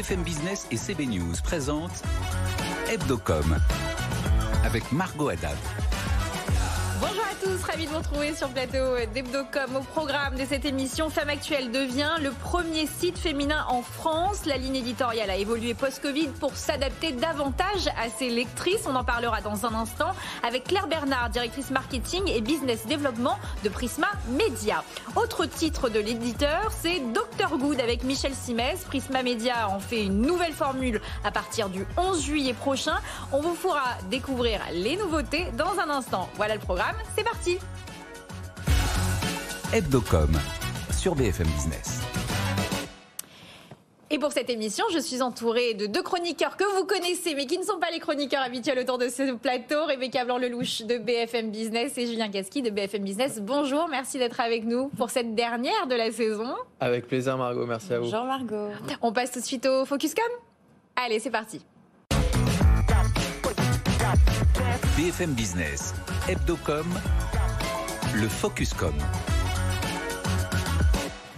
BFM Business et CB News présentent Hebdocom avec Margot Haddad. Tous, ravi de vous retrouver sur plateau d'Hebdocom. Au programme de cette émission, Femme Actuelle devient le premier site féminin en France. La ligne éditoriale a évolué post-Covid pour s'adapter davantage à ses lectrices. On en parlera dans un instant avec Claire Bernard, directrice marketing et business développement de Prisma Media. Autre titre de l'éditeur, c'est Dr Good avec Michel Simès. Prisma Media en fait une nouvelle formule à partir du 11 juillet prochain. On vous fera découvrir les nouveautés dans un instant. Voilà le programme c'est parti Hebdocom sur BFM Business. Et pour cette émission, je suis entourée de deux chroniqueurs que vous connaissez, mais qui ne sont pas les chroniqueurs habituels autour de ce plateau. Rebecca Blanc-Lelouch de BFM Business et Julien Casqui de BFM Business. Bonjour, merci d'être avec nous pour cette dernière de la saison. Avec plaisir, Margot, merci à vous. Bonjour, Margot. On passe tout de suite au Focus Com Allez, c'est parti. BFM Business, Hebdocom, le Focuscom.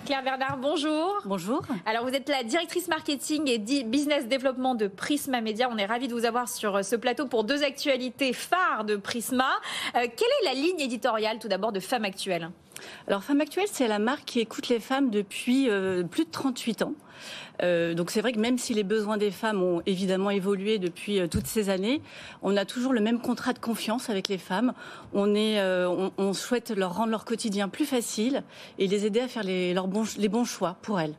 Claire Bernard, bonjour. Bonjour. Alors, vous êtes la directrice marketing et business développement de Prisma Media. On est ravis de vous avoir sur euh, ce plateau pour deux actualités phares de Prisma. Euh, quelle est la ligne éditoriale, tout d'abord, de Femmes Actuelles Alors, Femmes Actuelles, c'est la marque qui écoute les femmes depuis euh, plus de 38 ans. Euh, donc c'est vrai que même si les besoins des femmes ont évidemment évolué depuis euh, toutes ces années, on a toujours le même contrat de confiance avec les femmes. On, est, euh, on, souhaite leur rendre leur quotidien plus facile et les aider à faire les, leurs bons, les bons choix pour elles.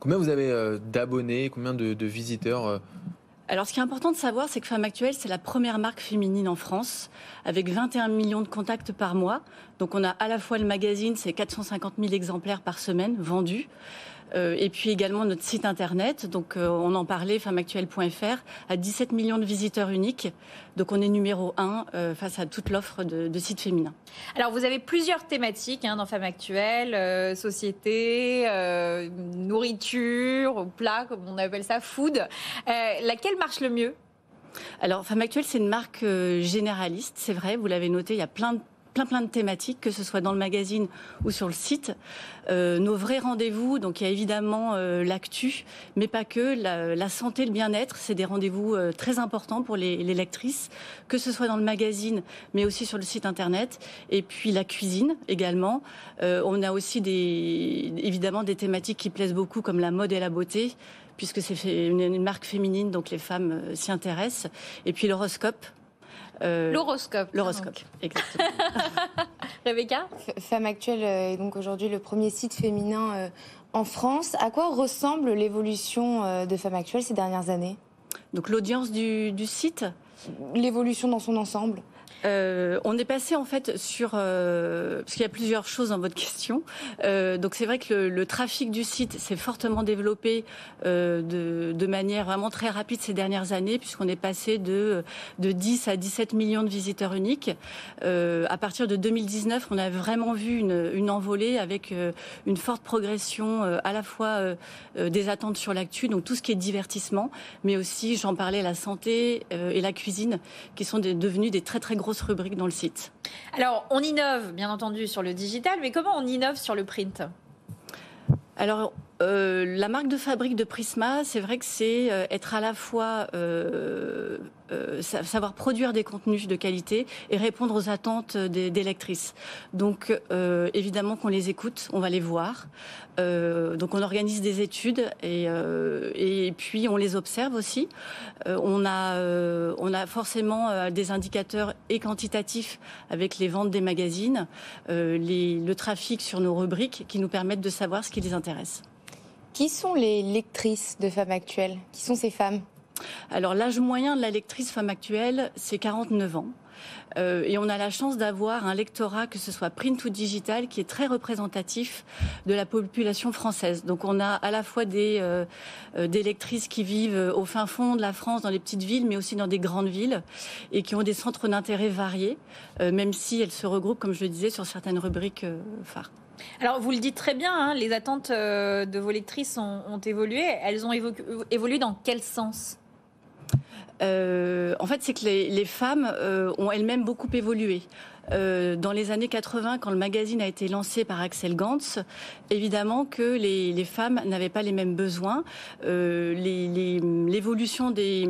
Combien vous avez d'abonnés, combien de, visiteurs alors, ce qui est important de savoir, c'est que Femme Actuelle, c'est la première marque féminine en France, avec 21 millions de contacts par mois. Donc, on a à la fois le magazine, c'est 450 000 exemplaires par semaine vendus. Euh, et puis également notre site internet. Donc euh, on en parlait, femmeactuelle.fr, à 17 millions de visiteurs uniques. Donc on est numéro un euh, face à toute l'offre de, sites féminins. Alors vous avez plusieurs thématiques hein, dans Femmes Actuelles, société, nourriture, plat, comme on appelle ça, food. laquelle marche le mieux? Alors, Femme Actuelle, c'est une marque généraliste, c'est vrai, vous l'avez noté, il y a plein de plein plein de thématiques, que ce soit dans le magazine ou sur le site. Euh, nos vrais rendez-vous, donc il y a évidemment euh, l'actu, mais pas que. La, santé, le bien-être, c'est des rendez-vous euh, très importants pour les, lectrices, que ce soit dans le magazine, mais aussi sur le site internet. Et puis la cuisine également. on a aussi évidemment des thématiques qui plaisent beaucoup, comme la mode et la beauté puisque c'est une, marque féminine, donc les femmes s'y intéressent. Et puis l'horoscope, euh, l'horoscope. L'horoscope, exactement. Rebecca? Femme Actuelle est donc aujourd'hui le premier site féminin euh, en France. À quoi ressemble l'évolution euh, de Femme Actuelle ces dernières années? Donc l'audience du site? L'évolution dans son ensemble euh, on est passé en fait sur euh, parce qu'il y a plusieurs choses dans votre question. Euh, donc c'est vrai que le, trafic du site s'est fortement développé de, manière vraiment très rapide ces dernières années puisqu'on est passé de de 10 à 17 millions de visiteurs uniques. à partir de 2019, on a vraiment vu une, une envolée avec une forte progression à la fois des attentes sur l'actu, donc tout ce qui est divertissement, mais aussi j'en parlais la santé et la cuisine qui sont devenus des très très dans le site. Alors, on innove, bien entendu, sur le digital, mais comment on innove sur le print? Alors, euh, la marque de fabrique de Prisma, c'est vrai que c'est euh, être à la fois euh, savoir produire des contenus de qualité et répondre aux attentes des, lectrices. Donc évidemment qu'on les écoute, on va les voir. donc on organise des études et, puis on les observe aussi. on a on a forcément des indicateurs et quantitatifs avec les ventes des magazines, le trafic sur nos rubriques qui nous permettent de savoir ce qui les intéresse. Qui sont les lectrices de femmes actuelles? Qui sont ces femmes? Alors l'âge moyen de la lectrice femme actuelle, c'est 49 ans. Euh, et on a la chance d'avoir un lectorat, que ce soit print ou digital, qui est très représentatif de la population française. Donc on a à la fois des, euh, euh, lectrices qui vivent au fin fond de la France, dans les petites villes, mais aussi dans des grandes villes, et qui ont des centres d'intérêt variés, même si elles se regroupent, comme je le disais, sur certaines rubriques phares. Alors, vous le dites très bien, hein, les attentes de vos lectrices ont, évolué. Elles ont évolué dans quel sens? Euh, en fait, c'est que les, femmes euh, ont elles-mêmes beaucoup évolué. Euh, dans les années 80, quand le magazine a été lancé par Axel Gantz, évidemment que les, femmes n'avaient pas les mêmes besoins. Euh, L'évolution des,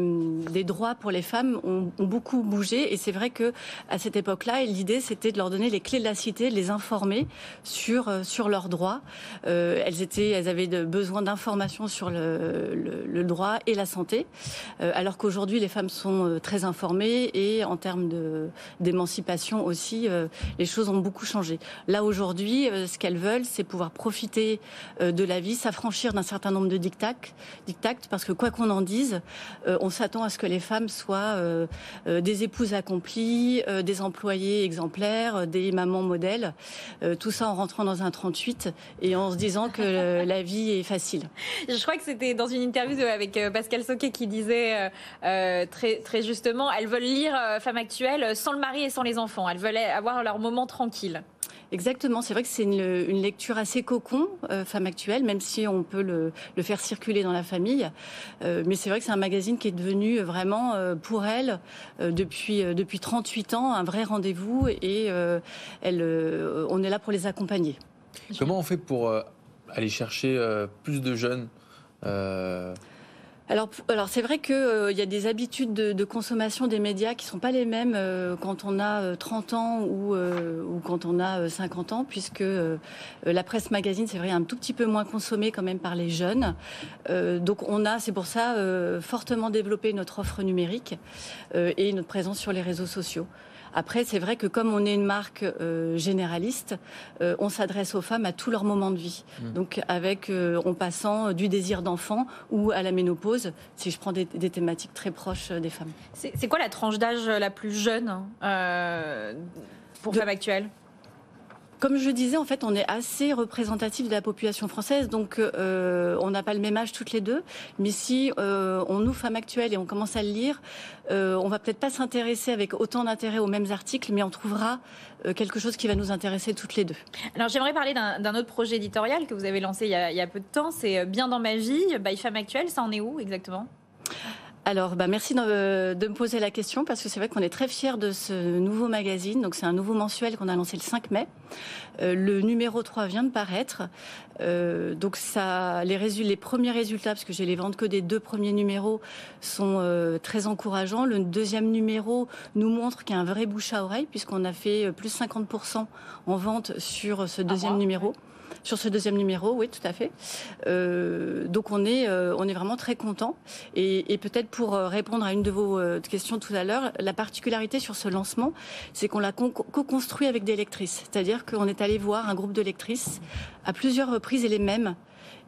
droits pour les femmes ont, beaucoup bougé et c'est vrai que cette époque-là, l'idée c'était de leur donner les clés de la cité, de les informer sur euh, leurs droits. Elles avaient besoin d'informations sur le, droit et la santé, alors qu'aujourd'hui les femmes sont très informées et en termes d'émancipation aussi, euh, les choses ont beaucoup changé. Là aujourd'hui, euh, ce qu'elles veulent, c'est pouvoir profiter euh, de la vie, s'affranchir d'un certain nombre de dictats, dictats, parce que quoi qu'on en dise, on s'attend à ce que les femmes soient des épouses accomplies, des employés exemplaires, des mamans modèles, tout ça en rentrant dans un 38 et en se disant que la vie est facile. Je crois que c'était dans une interview avec Pascal Soquet qui disait euh, très, très justement, elles veulent lire Femmes Actuelles sans le mari et sans les enfants. Elles veulent avoir leur moment tranquille. Exactement, c'est vrai que c'est une, une, lecture assez cocon, euh, Femme Actuelle, même si on peut le, le faire circuler dans la famille. Euh, mais c'est vrai que c'est un magazine qui est devenu vraiment, euh, pour elle, euh, depuis, depuis 38 ans, un vrai rendez-vous et elle, on est là pour les accompagner. Comment on fait pour aller chercher plus de jeunes alors, c'est vrai qu'il euh, y a des habitudes de, consommation des médias qui sont pas les mêmes euh, quand on a euh, 30 ans ou, ou quand on a 50 ans, puisque la presse magazine, c'est vrai, un tout petit peu moins consommée quand même par les jeunes. donc on a, c'est pour ça, fortement développé notre offre numérique et notre présence sur les réseaux sociaux. Après, c'est vrai que comme on est une marque euh, généraliste, euh, on s'adresse aux femmes à tous leurs moments de vie. Mmh. Donc, avec euh, en passant du désir d'enfant ou à la ménopause, si je prends des, des thématiques très proches des femmes. C'est quoi la tranche d'âge la plus jeune pour de... Femmes Actuelles comme je disais, en fait, on est assez représentatif de la population française, donc euh, on n'a pas le même âge toutes les deux. Mais si euh, on nous, femmes actuelles, et on commence à le lire, euh, on va peut-être pas s'intéresser avec autant d'intérêt aux mêmes articles, mais on trouvera euh, quelque chose qui va nous intéresser toutes les deux. Alors j'aimerais parler d'un autre projet éditorial que vous avez lancé il y a, peu de temps, c'est Bien dans ma vie, by Femmes Actuelles. Ça en est où exactement? Alors, bah, merci de, de, me poser la question parce que c'est vrai qu'on est très fiers de ce nouveau magazine. Donc, c'est un nouveau mensuel qu'on a lancé le 5 mai. Euh, le numéro 3 vient de paraître. Euh, donc, ça, les, résultats, les premiers résultats, parce que j'ai les ventes que des deux premiers numéros, sont euh, très encourageants. Le deuxième numéro nous montre qu'il y a un vrai bouche à oreille puisqu'on a fait plus 50% en vente sur ce deuxième ah, numéro. Sur ce deuxième numéro, oui, tout à fait. Euh, donc on est, euh, on est vraiment très content. Et, et peut-être pour répondre à une de vos euh, questions tout à l'heure, la particularité sur ce lancement, c'est qu'on l'a co-construit avec des lectrices. C'est-à-dire qu'on est allé voir un groupe de lectrices à plusieurs reprises et les mêmes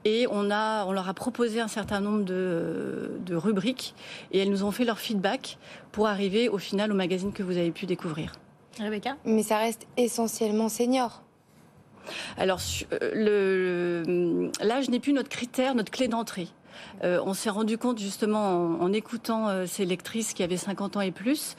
et on, a, on leur a proposé un certain nombre de, de, rubriques et elles nous ont fait leur feedback pour arriver au final au magazine que vous avez pu découvrir. Rebecca? Mais ça reste essentiellement senior. Alors, le, l'âge n'est plus notre critère, notre clé d'entrée. Euh, on s'est rendu compte justement en, écoutant euh, ces lectrices qui avaient 50 ans et plus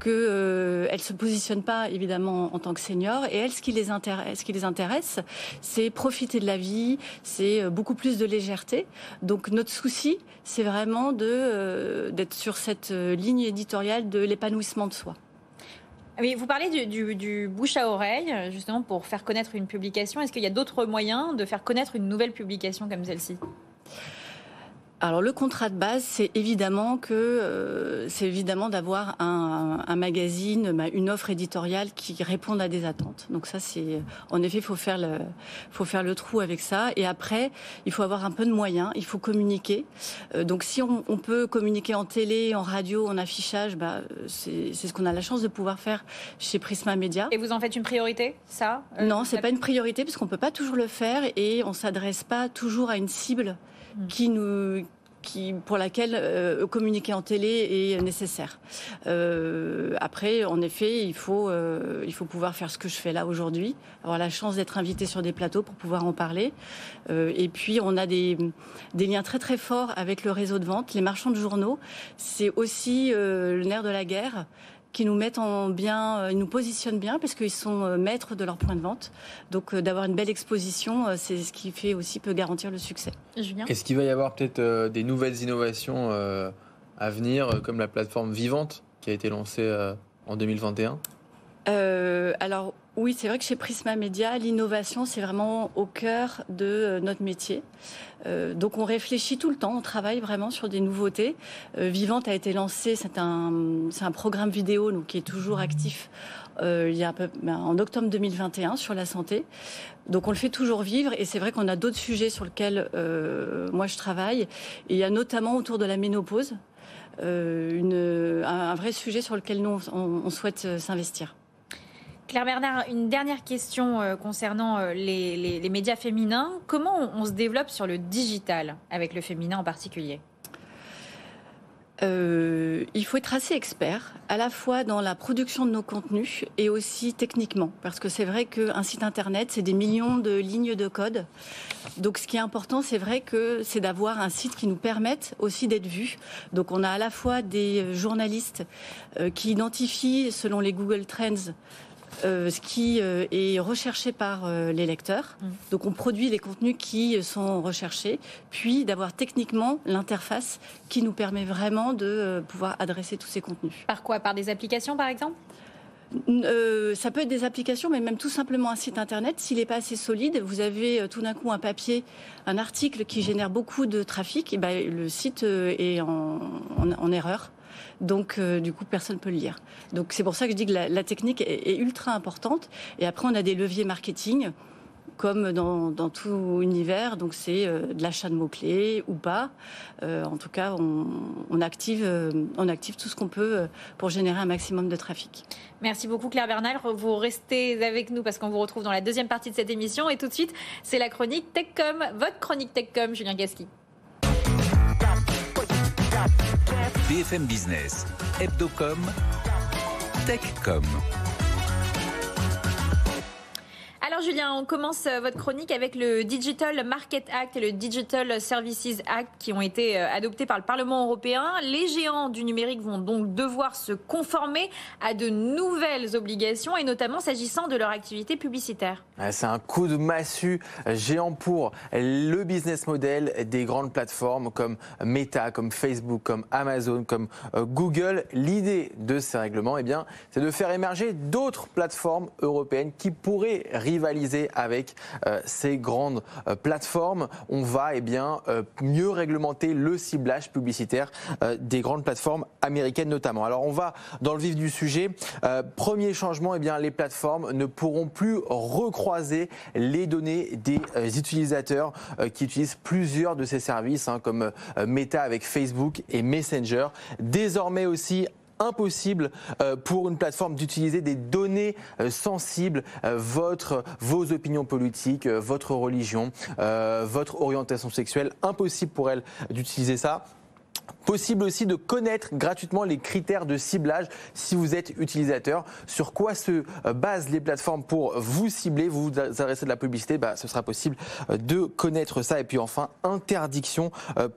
que euh, elles se positionnent pas évidemment en, tant que seniors et elles ce qui les intéresse, c'est profiter de la vie, c'est beaucoup plus de légèreté. Donc notre souci, c'est vraiment d'être sur cette ligne éditoriale de l'épanouissement de soi. Oui, vous parlez du, bouche à oreille, justement, pour faire connaître une publication. Est-ce qu'il y a d'autres moyens de faire connaître une nouvelle publication comme celle-ci? Alors le contrat de base, c'est évidemment que euh, c'est évidemment d'avoir un, un, magazine, une offre éditoriale qui réponde à des attentes. Donc ça, c'est en effet, il faut faire le, faut faire le trou avec ça. Et après, il faut avoir un peu de moyens, il faut communiquer. Euh, donc si on, on, peut communiquer en télé, en radio, en affichage, bah, c'est ce qu'on a la chance de pouvoir faire chez Prisma Media. Et vous en faites une priorité, ça euh, Non, c'est pas une priorité parce qu'on peut pas toujours le faire et on s'adresse pas toujours à une cible qui nous qui, pour laquelle euh, communiquer en télé est nécessaire. Euh, après, en effet, il faut, euh, il faut pouvoir faire ce que je fais là aujourd'hui, avoir la chance d'être invité sur des plateaux pour pouvoir en parler. Et puis, on a des, des liens très très forts avec le réseau de vente. Les marchands de journaux, c'est aussi le nerf de la guerre qui nous mettent en bien, ils nous positionnent bien parce qu'ils sont maîtres de leur point de vente. Donc d'avoir une belle exposition, c'est ce qui fait aussi peut garantir le succès. Julien Est-ce qu'il va y avoir peut-être euh, des nouvelles innovations euh, à venir, comme la plateforme Vivante qui a été lancée euh, en 2021 euh, alors oui, c'est vrai que chez Prisma Media, l'innovation, c'est vraiment au cœur de euh, notre métier. Euh, donc on réfléchit tout le temps, on travaille vraiment sur des nouveautés. Vivante a été lancé, c'est un, c'est un programme vidéo donc, qui est toujours actif il y a un peu, ben, en octobre 2021 sur la santé. Donc on le fait toujours vivre et c'est vrai qu'on a d'autres sujets sur lesquels moi je travaille. Il y a notamment autour de la ménopause. Une, un, vrai sujet sur lequel nous on souhaite s'investir. Claire Bernard, une dernière question euh, concernant euh, les, médias féminins. Comment on, se développe sur le digital avec le féminin en particulier? Euh, il faut être assez expert, à la fois dans la production de nos contenus et aussi techniquement, parce que c'est vrai qu'un site internet, c'est des millions de lignes de code. Donc, ce qui est important, c'est vrai que c'est d'avoir un site qui nous permette aussi d'être vu. Donc, on a à la fois des journalistes qui identifient, selon les Google Trends, ce qui euh, est recherché par euh, les lecteurs. Mm. Donc on produit les contenus qui sont recherchés, puis d'avoir techniquement l'interface qui nous permet vraiment de pouvoir adresser tous ces contenus. Par quoi? Par des applications par exemple? Ça peut être des applications, mais même tout simplement un site internet. S'il n'est pas assez solide, vous avez tout d'un coup un papier, un article qui génère beaucoup de trafic, et ben, le site est en erreur. Donc, euh, du coup, personne ne peut le lire. Donc, c'est pour ça que je dis que la, technique est, ultra importante. Et après, on a des leviers marketing comme dans, tout univers. Donc c'est euh, de l'achat de mots-clés ou pas. Euh, en tout cas, on, active, tout ce qu'on peut pour générer un maximum de trafic. Merci beaucoup Claire Bernal. Vous restez avec nous parce qu'on vous retrouve dans la deuxième partie de cette émission. Et tout de suite, c'est la chronique TechCom, votre chronique TechCom, Julien Gasqui. BFM Business, Hebdocom, Techcom. Julien, on commence euh, votre chronique avec le Digital Market Act et le Digital Services Act qui ont été euh, adoptés par le Parlement européen. Les géants du numérique vont donc devoir se conformer à de nouvelles obligations et notamment s'agissant de leur activité publicitaire. C'est un coup de massue géant pour le business model des grandes plateformes comme Meta, comme Facebook, comme Amazon, comme euh, Google. L'idée de ces règlements, eh c'est de faire émerger d'autres plateformes européennes qui pourraient rivaliser avec euh, ces grandes euh, plateformes. On va eh bien, euh, mieux réglementer le ciblage publicitaire des grandes plateformes américaines notamment. Alors on va dans le vif du sujet. premier changement, eh bien, les plateformes ne pourront plus recroiser les données des utilisateurs qui utilisent plusieurs de ces services, hein, comme Meta avec Facebook et Messenger. Désormais aussi, impossible euh, pour une plateforme d'utiliser des données euh, sensibles, euh, votre, vos opinions politiques, votre religion, votre orientation sexuelle. Impossible pour elle d'utiliser ça. Possible aussi de connaître gratuitement les critères de ciblage si vous êtes utilisateur. Sur quoi se basent les plateformes pour vous cibler, vous adresser de la publicité bah, Ce sera possible de connaître ça. Et puis enfin, interdiction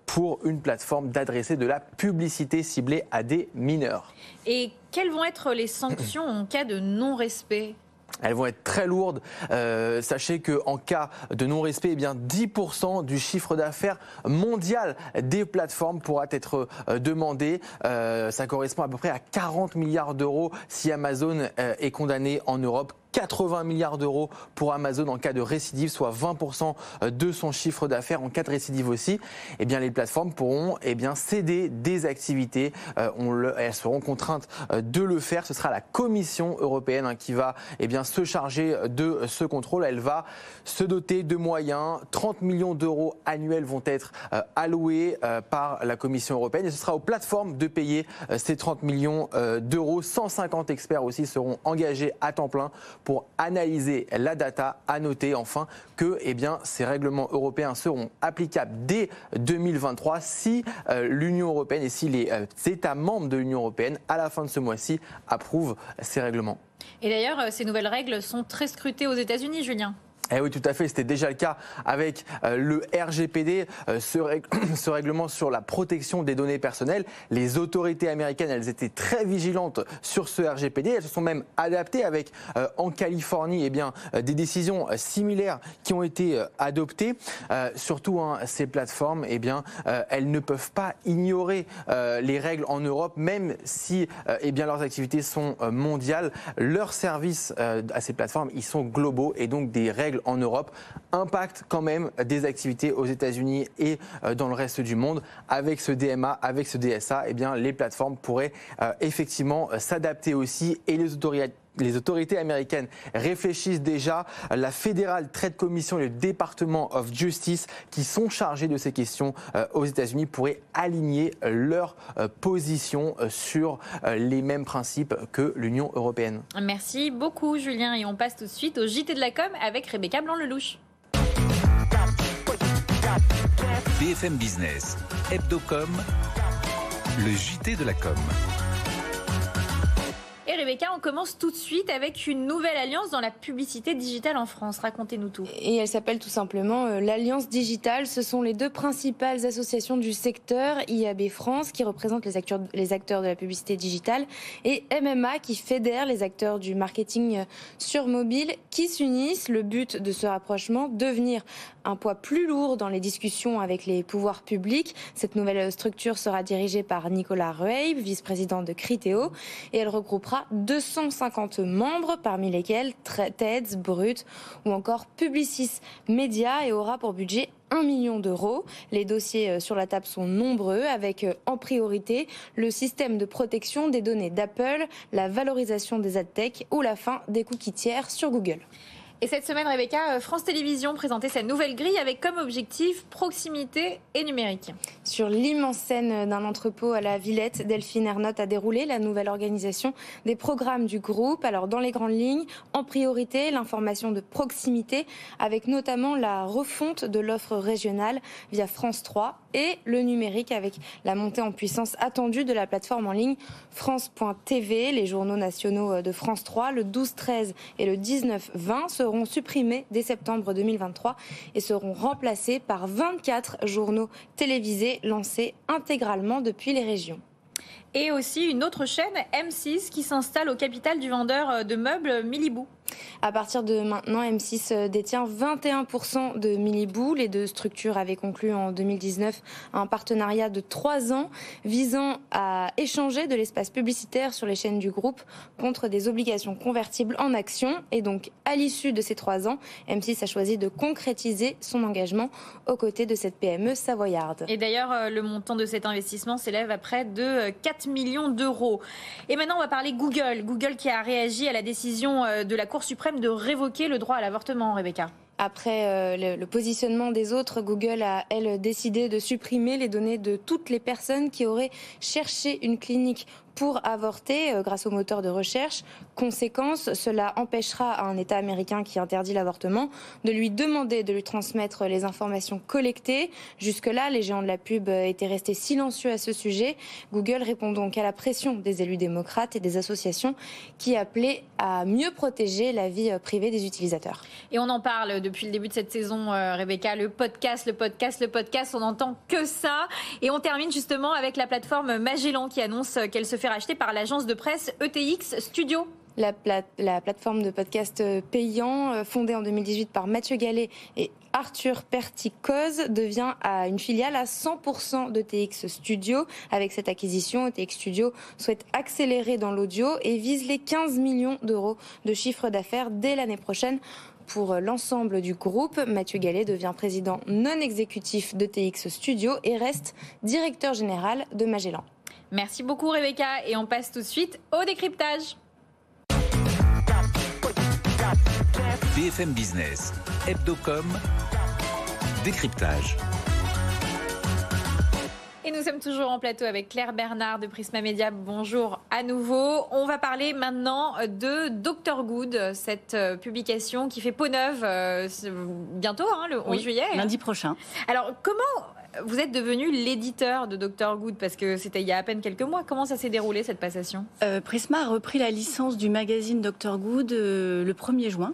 pour une plateforme d'adresser de la publicité ciblée à des mineurs. Et quelles vont être les sanctions en cas de non-respect? Elles vont être très lourdes. Euh, sachez qu'en cas de non-respect, eh bien 10% du chiffre d'affaires mondial des plateformes pourra être euh, demandé. Euh, ça correspond à peu près à 40 milliards d'euros si Amazon est condamné en Europe. 80 milliards d'euros pour Amazon en cas de récidive, soit 20% de son chiffre d'affaires en cas de récidive aussi. Eh bien, les plateformes pourront eh bien, céder des activités. Euh, elles seront contraintes euh, de le faire. Ce sera la Commission européenne hein, qui va eh bien, se charger de ce contrôle. Elle va se doter de moyens. 30 millions d'euros annuels vont être euh, alloués par la Commission européenne et ce sera aux plateformes de payer ces 30 millions d'euros. 150 experts aussi seront engagés à temps plein pour analyser la data. À noter enfin que eh ces règlements européens seront applicables dès 2023 si euh, l'Union européenne et si les euh, États membres de l'Union européenne, à la fin de ce mois-ci, approuvent ces règlements. Et d'ailleurs, euh, ces nouvelles règles sont très scrutées aux États-Unis, Julien. Eh oui, tout à fait. C'était déjà le cas avec euh, le RGPD, euh, ce, règlement sur la protection des données personnelles. Les autorités américaines, elles étaient très vigilantes sur ce RGPD. Elles se sont même adaptées avec, euh, en Californie, eh bien, des décisions similaires qui ont été adoptées. surtout, hein, ces plateformes, eh bien, elles ne peuvent pas ignorer les règles en Europe, même si eh bien, leurs activités sont mondiales. Leurs services à ces plateformes, ils sont globaux et donc des règles en Europe impactent quand même des activités aux États-Unis et euh, dans le reste du monde. Avec ce DMA, avec ce DSA, eh bien, les plateformes pourraient euh, effectivement euh, s'adapter aussi et les autorités les autorités américaines réfléchissent déjà. La Fédérale Trade Commission et le Département of Justice, qui sont chargés de ces questions euh, aux États-Unis, pourraient aligner leur euh, position euh, sur les mêmes principes que l'Union européenne. Merci beaucoup, Julien. Et on passe tout de suite au JT de la com avec Rebecca Blanc-Lelouch. BFM Business, Hebdocom, le JT de la com. On commence tout de suite avec une nouvelle alliance dans la publicité digitale en France. Racontez-nous tout. Et elle s'appelle tout simplement euh, l'Alliance Digitale. Ce sont les deux principales associations du secteur, IAB France, qui représente les acteurs, les acteurs de la publicité digitale, et MMA, qui fédère les acteurs du marketing euh, sur mobile, qui s'unissent. Le but de ce rapprochement, devenir un poids plus lourd dans les discussions avec les pouvoirs publics. Cette nouvelle structure sera dirigée par Nicolas Rueil, vice-président de Criteo, et elle regroupera 250 membres, parmi lesquels TEDS, Brut ou encore Publicis Media, et aura pour budget 1 million d'euros. Les dossiers euh, sur la table sont nombreux, avec euh, en priorité le système de protection des données d'Apple, la valorisation des ad tech ou la fin des cookies tiers sur Google. Et cette semaine, Rebecca, euh, France Télévisions présentait sa nouvelle grille avec comme objectif proximité et numérique. Sur l'immense scène d'un entrepôt à la Villette, Delphine Ernotte a déroulé la nouvelle organisation des programmes du groupe. Alors, dans les grandes lignes, en priorité, l'information de proximité, avec notamment la refonte de l'offre régionale via France 3 et le numérique avec la montée en puissance attendue de la plateforme en ligne France.tv. Les journaux nationaux de France 3, le 12-13 et le 19-20 seront supprimés dès septembre 2023 et seront remplacés par 24 journaux télévisés lancés intégralement depuis les régions et aussi une autre chaîne, M6, qui s'installe au capital du vendeur de meubles Milibou. À partir de maintenant, M6 euh, détient 21% de Milibou. Les deux structures avaient conclu en 2019 un partenariat de trois ans visant à échanger de l'espace publicitaire sur les chaînes du groupe contre des obligations convertibles en actions. Et donc, à l'issue de ces trois ans, M6 a choisi de concrétiser son engagement aux côtés de cette PME savoyarde. Et d'ailleurs, euh, le montant de cet investissement s'élève à près de 4 millions d'euros. Et maintenant, on va parler Google. Google qui a réagi à la décision euh, de la Cour suprême de révoquer le droit à l'avortement, Rebecca. Après euh, le, positionnement des autres, Google a, elle, décidé de supprimer les données de toutes les personnes qui auraient cherché une clinique pour avorter euh, grâce au moteur de recherche. Conséquence, cela empêchera à un État américain qui interdit l'avortement de lui demander de lui transmettre les informations collectées. Jusque-là, les géants de la pub étaient restés silencieux à ce sujet. Google répond donc à la pression des élus démocrates et des associations qui appelaient à mieux protéger la vie privée des utilisateurs. Et on en parle depuis le début de cette saison, euh, Rebecca, le podcast, le podcast, le podcast, on n'entend que ça. Et on termine justement avec la plateforme Magellan qui annonce qu'elle se fait racheter par l'agence de presse ETX Studio. La, la, plateforme de podcast euh, payant, euh, fondée en 2018 par Mathieu Gallet et Arthur Perticose, devient une filiale à 100% d'ETX Studio. Avec cette acquisition, ETX Studio souhaite accélérer dans l'audio et vise les 15 millions d'euros de chiffre d'affaires dès l'année prochaine pour l'ensemble du groupe. Mathieu Gallet devient président non exécutif de TX Studio et reste directeur général de Magellan. Merci beaucoup Rebecca et on passe tout de suite au décryptage. BFM Business, Hebdocom, décryptage. Et nous sommes toujours en plateau avec Claire Bernard de Prisma Media. Bonjour à nouveau. On va parler maintenant de Dr Good, cette euh, publication qui fait peau neuve euh, bientôt, hein, le 11 juillet. Lundi prochain. Alors, comment vous êtes devenu l'éditeur de Dr Good parce que c'était il y a à peine quelques mois. Comment ça s'est déroulé cette passation? Euh, Prisma a repris la licence du magazine Dr Good le 1er juin.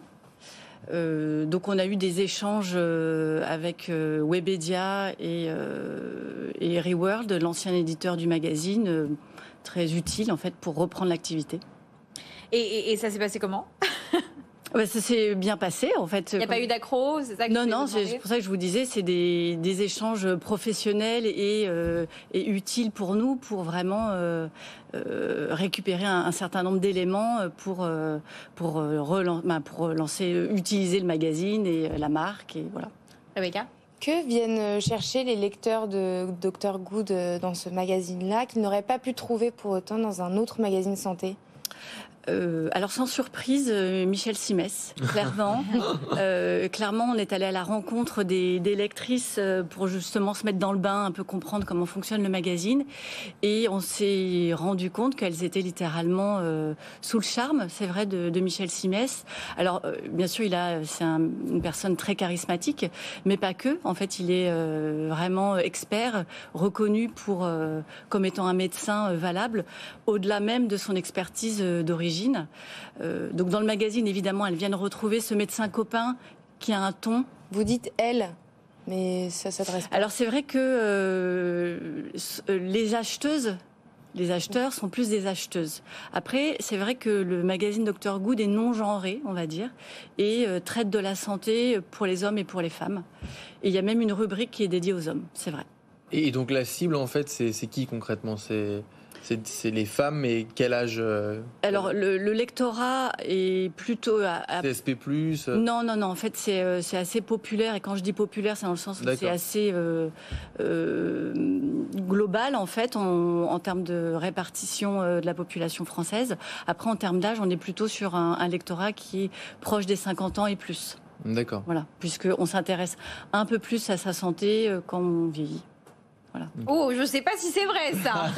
donc on a eu des échanges avec Webedia et, et Reworld, l'ancien éditeur du magazine, très utile en fait pour reprendre l'activité. Et, et ça s'est passé comment? Bah, ça s'est bien passé, en fait. Il n'y a pas eu d'accro Non, non, c'est pour ça que je vous disais, c'est des, des, échanges professionnels et, euh, et, utiles pour nous, pour vraiment euh, euh, récupérer un, certain nombre d'éléments pour, pour, relan bah, pour lancer, utiliser le magazine et la marque. Et voilà. Rebecca? Que viennent chercher les lecteurs de Dr Good dans ce magazine-là qu'ils n'auraient pas pu trouver pour autant dans un autre magazine santé? Euh, alors sans surprise, euh, Michel Simès, clairement. euh, clairement, on est allé à la rencontre des, des, lectrices euh, pour justement se mettre dans le bain, un peu comprendre comment fonctionne le magazine. Et on s'est rendu compte qu'elles étaient littéralement euh, sous le charme, c'est vrai, de, de, Michel Simès. Alors bien sûr, il a, c'est un, une personne très charismatique, mais pas que. En fait, il est vraiment expert, reconnu pour comme étant un médecin valable, au-delà même de son expertise d'origine euh, donc dans le magazine, évidemment, elles viennent retrouver ce médecin copain qui a un ton. Vous dites elle mais ça s'adresse. Alors c'est vrai que euh, les acheteuses les acheteurs sont plus des acheteuses. Après, c'est vrai que le magazine Dr Good est non genré, on va dire, et euh, traite de la santé pour les hommes et pour les femmes. Et il y a même une rubrique qui est dédiée aux hommes, c'est vrai. Et donc la cible, en fait, c'est qui concrètement? C'est c'est les femmes, mais quel âge euh, Alors, le, lectorat est plutôt à. CSP. Euh non, non, non. En fait, euh, c'est assez populaire. Et quand je dis populaire, c'est dans le sens où c'est assez global, en fait, en, termes de répartition de la population française. Après, en termes d'âge, on est plutôt sur un, un lectorat qui est proche des 50 ans et plus. D'accord. Voilà, puisqu'on s'intéresse un peu plus à sa santé quand on vieillit. Oh, je ne sais pas si c'est vrai ça.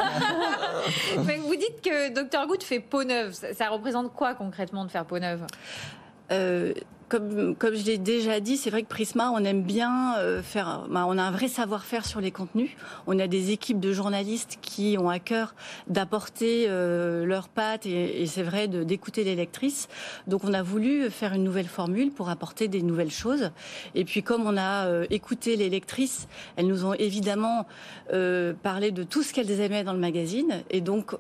vous dites que Dr Good fait peau neuve. Ça, représente quoi concrètement de faire peau neuve? Euh, comme, comme je l'ai déjà dit, c'est vrai que Prisma, on aime bien euh, faire. Bah, on a un vrai savoir-faire sur les contenus. On a des équipes de journalistes qui ont à cœur d'apporter euh, leurs pattes et, c'est vrai d'écouter les lectrices. Donc, on a voulu faire une nouvelle formule pour apporter des nouvelles choses. Et puis, comme on a euh, écouté les lectrices, elles nous ont évidemment parlé de tout ce qu'elles aimaient dans le magazine. Et donc,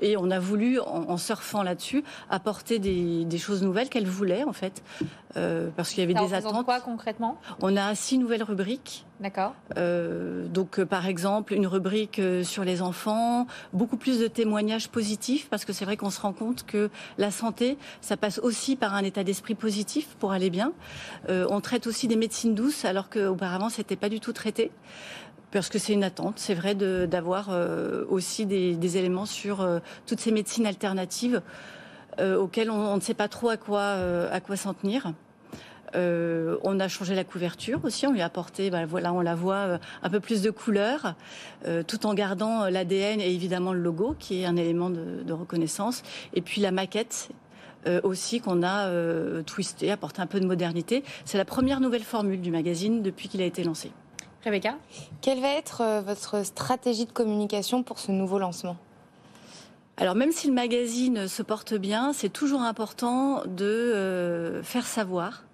et on a voulu, en, surfant là-dessus, apporter des, des choses nouvelles qu'elles voulaient en fait. Euh, parce qu'il y avait des attentes. quoi concrètement? On a six nouvelles rubriques. D'accord. Euh, donc, euh, par exemple, une rubrique sur les enfants, beaucoup plus de témoignages positifs, parce que c'est vrai qu'on se rend compte que la santé, ça passe aussi par un état d'esprit positif pour aller bien. on traite aussi des médecines douces, alors qu'auparavant, c'était pas du tout traité parce que c'est une attente, c'est vrai d'avoir aussi des, des, éléments sur toutes ces médecines alternatives euh, auquel on, ne sait pas trop à quoi, euh, à quoi s'en tenir. Euh, on a changé la couverture aussi, on lui a apporté, ben voilà, on la voit un peu plus de couleurs, tout en gardant l'ADN et évidemment le logo, qui est un élément de, reconnaissance. Et puis la maquette aussi qu'on a twisté, apporté un peu de modernité. C'est la première nouvelle formule du magazine depuis qu'il a été lancé. Rebecca? Quelle va être votre stratégie de communication pour ce nouveau lancement? Alors même si le magazine se porte bien, c'est toujours important de euh, faire savoir.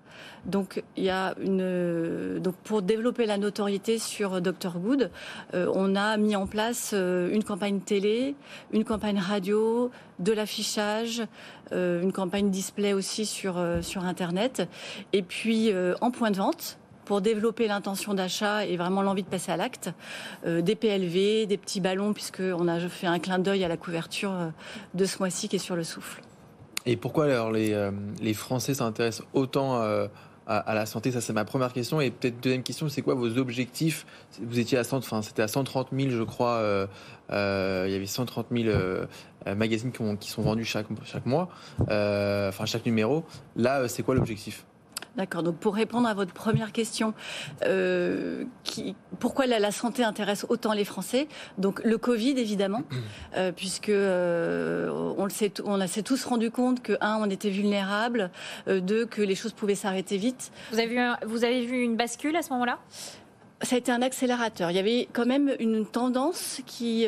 Donc il y a une donc pour développer la notoriété sur Dr Good, euh, on a mis en place euh, une campagne télé, une campagne radio, de l'affichage, une campagne display aussi sur sur internet et puis en point de vente pour développer l'intention d'achat et vraiment l'envie de passer à l'acte. Euh, des PLV, des petits ballons, puisqu'on a fait un clin d'œil à la couverture euh, de ce mois-ci qui est sur le souffle. Et pourquoi alors les, euh, Français s'intéressent autant à, la santé? Ça, c'est ma première question. Et peut-être deuxième question, c'est quoi vos objectifs? Vous étiez à 100, enfin, c'était à 130 000, je crois. il y avait 130 000 magazines qui, sont vendus chaque mois, enfin chaque numéro. Là, c'est quoi l'objectif? D'accord. Donc pour répondre à votre première question, euh, qui, pourquoi la, santé intéresse autant les Français? Donc le Covid évidemment, euh, puisque euh, on le sait, on s'est tous rendu compte que un, on était vulnérable, deux, que les choses pouvaient s'arrêter vite. Vous avez vu, vous avez vu une bascule à ce moment-là? Ça a été un accélérateur. Il y avait quand même une tendance qui,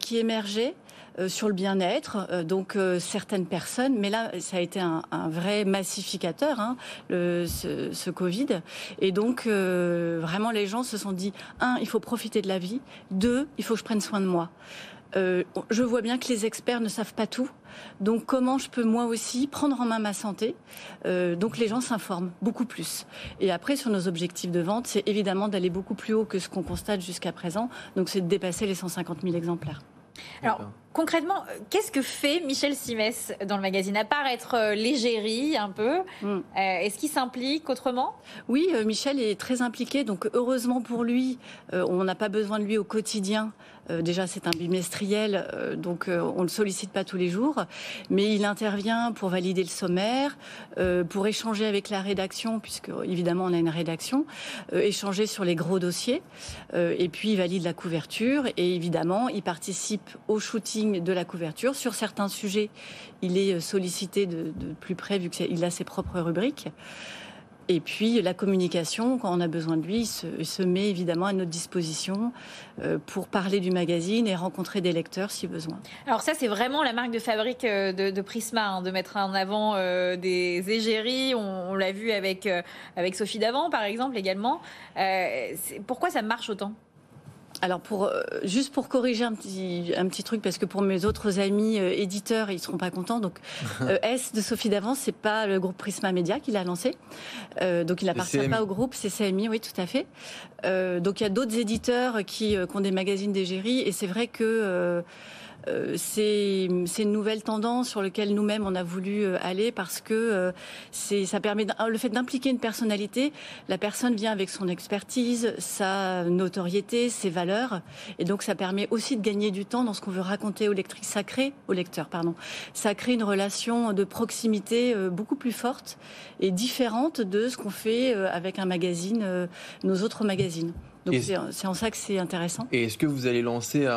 qui émergeait euh, sur le bien-être, euh, donc euh, certaines personnes, mais là, ça a été un, vrai massificateur, hein, le, ce, ce, Covid. Et donc, vraiment, les gens se sont dit, un, il faut profiter de la vie, deux, il faut que je prenne soin de moi. Euh, je vois bien que les experts ne savent pas tout. Donc comment je peux moi aussi prendre en main ma santé? Euh, Donc les gens s'informent beaucoup plus. Et après sur nos objectifs de vente, c'est évidemment d'aller beaucoup plus haut que ce qu'on constate jusqu'à présent. Donc c'est de dépasser les 150 000 exemplaires. Alors, concrètement, euh, qu'est-ce que fait Michel Simès dans le magazine À part être euh, légérie un peu, mm. euh, est-ce qu'il s'implique autrement? Oui, Michel est très impliqué. Donc, heureusement pour lui, on n'a pas besoin de lui au quotidien déjà, c'est un bimestriel, donc on ne le sollicite pas tous les jours, mais il intervient pour valider le sommaire, pour échanger avec la rédaction, puisque évidemment on a une rédaction, échanger sur les gros dossiers, et puis il valide la couverture, et évidemment il participe au shooting de la couverture. Sur certains sujets, il est sollicité de, de plus près, vu qu'il a ses propres rubriques. Et puis la communication, quand on a besoin de lui, il se, met évidemment à notre disposition euh, pour parler du magazine et rencontrer des lecteurs si besoin. Alors ça, c'est vraiment la marque de fabrique euh, de, Prisma, hein, de mettre en avant euh, des égéries. On, l'a vu avec, avec Sophie Davant, par exemple, également. pourquoi ça marche autant? Alors pour euh, juste pour corriger un petit un petit truc parce que pour mes autres amis euh, éditeurs ils seront pas contents. Donc euh, S de Sophie d'avance c'est pas le groupe Prisma Media qui l'a lancé. Donc il n'appartient pas au groupe c'est CMI oui tout à fait. Donc il y a d'autres éditeurs qui, qui, ont des magazines d'égérie et c'est vrai que euh, c'est une nouvelle tendance sur laquelle nous-mêmes on a voulu euh, aller parce que euh, c'est ça permet le fait d'impliquer une personnalité. La personne vient avec son expertise, sa notoriété, ses valeurs, et donc ça permet aussi de gagner du temps dans ce qu'on veut raconter aux lectrices. Ça crée, au lecteur, pardon, ça crée une relation de proximité beaucoup plus forte et différente de ce qu'on fait avec un magazine, nos autres magazines. Donc c'est en ça que c'est intéressant. Et est-ce que vous allez lancer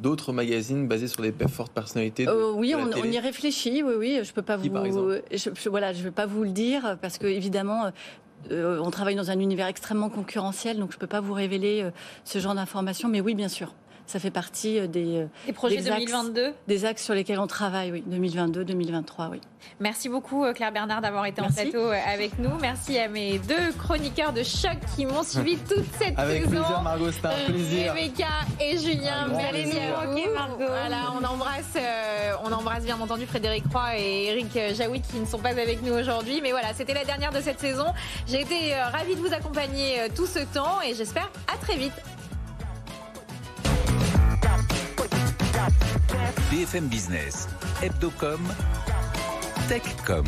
d'autres magazines basés sur des fortes personnalités euh, Oui, on, y réfléchit. Oui, oui. Je peux pas vous. Je, voilà, je vais pas vous le dire parce que évidemment. Euh, on travaille dans un univers extrêmement concurrentiel, donc je ne peux pas vous révéler euh, ce genre d'informations. Mais oui, bien sûr ça fait partie euh, des, euh, des projets 2022 Des axes sur lesquels on travaille, oui, 2022, 2023, oui. Merci beaucoup euh, Claire Bernard d'avoir été en plateau avec nous. Merci à mes deux chroniqueurs de choc qui m'ont suivi toute cette avec saison. Avec plaisir Margot, c'est un plaisir. Rebecca et Julien, merci à vous. Margot. Voilà, on embrasse, on embrasse bien entendu Frédéric Roy et Eric Jaoui qui ne sont pas avec nous aujourd'hui. Mais voilà, c'était la dernière de cette saison. J'ai été ravie de vous accompagner tout ce temps et j'espère à très vite. BFM Business, Hebdocom, Techcom.